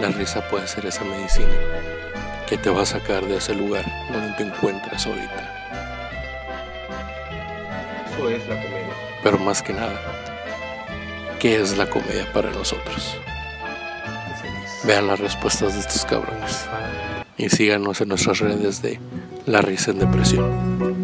La risa puede ser esa medicina que te va a sacar de ese lugar donde te encuentras ahorita. Eso es la comedia. Pero más que nada, ¿qué es la comedia para nosotros? Vean las respuestas de estos cabrones y síganos en nuestras redes de La Risa en Depresión.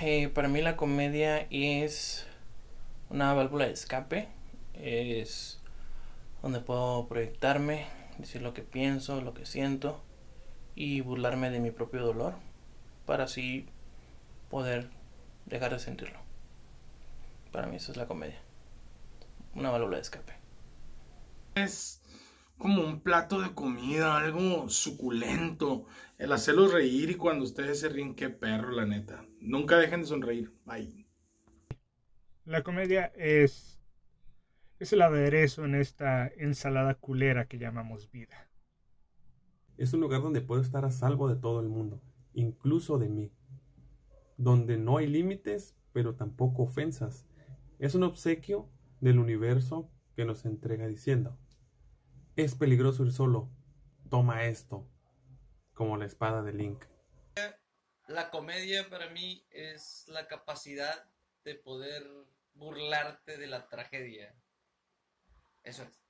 Eh, para mí la comedia es una válvula de escape. Es donde puedo proyectarme, decir lo que pienso, lo que siento y burlarme de mi propio dolor para así poder dejar de sentirlo. Para mí eso es la comedia. Una válvula de escape. Es como un plato de comida, algo suculento. El hacerlos reír y cuando ustedes se ríen, qué perro, la neta. Nunca dejen de sonreír. Bye. La comedia es, es el aderezo en esta ensalada culera que llamamos vida. Es un lugar donde puedo estar a salvo de todo el mundo, incluso de mí. Donde no hay límites, pero tampoco ofensas. Es un obsequio del universo que nos entrega diciendo, es peligroso ir solo, toma esto, como la espada de Link. La comedia para mí es la capacidad de poder burlarte de la tragedia. Eso es.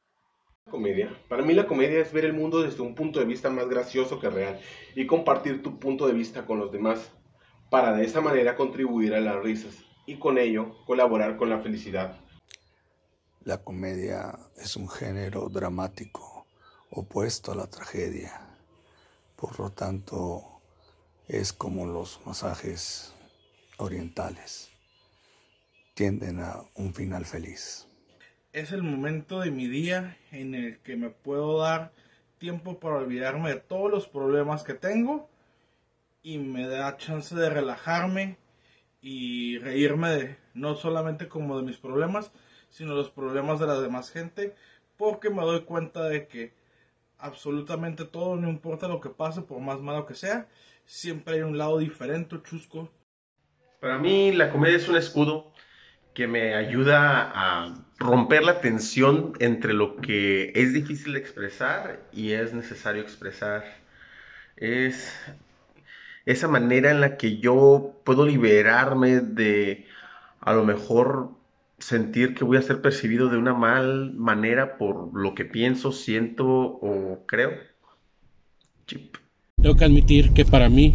Comedia. Para mí la comedia es ver el mundo desde un punto de vista más gracioso que real y compartir tu punto de vista con los demás para de esa manera contribuir a las risas y con ello colaborar con la felicidad. La comedia es un género dramático opuesto a la tragedia. Por lo tanto, es como los masajes orientales. Tienden a un final feliz. Es el momento de mi día en el que me puedo dar tiempo para olvidarme de todos los problemas que tengo y me da chance de relajarme y reírme de no solamente como de mis problemas, sino los problemas de la demás gente, porque me doy cuenta de que absolutamente todo, no importa lo que pase, por más malo que sea, siempre hay un lado diferente, chusco. Para mí la comedia es un escudo que me ayuda a romper la tensión entre lo que es difícil de expresar y es necesario expresar. Es esa manera en la que yo puedo liberarme de a lo mejor sentir que voy a ser percibido de una mal manera por lo que pienso, siento o creo. Chip. Tengo que admitir que para mí,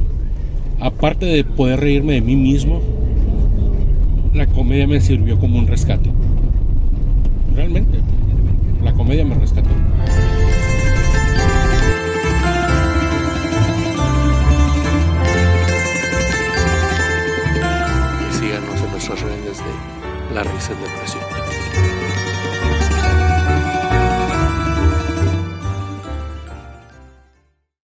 aparte de poder reírme de mí mismo, la comedia me sirvió como un rescate. Realmente, la comedia me rescató. Y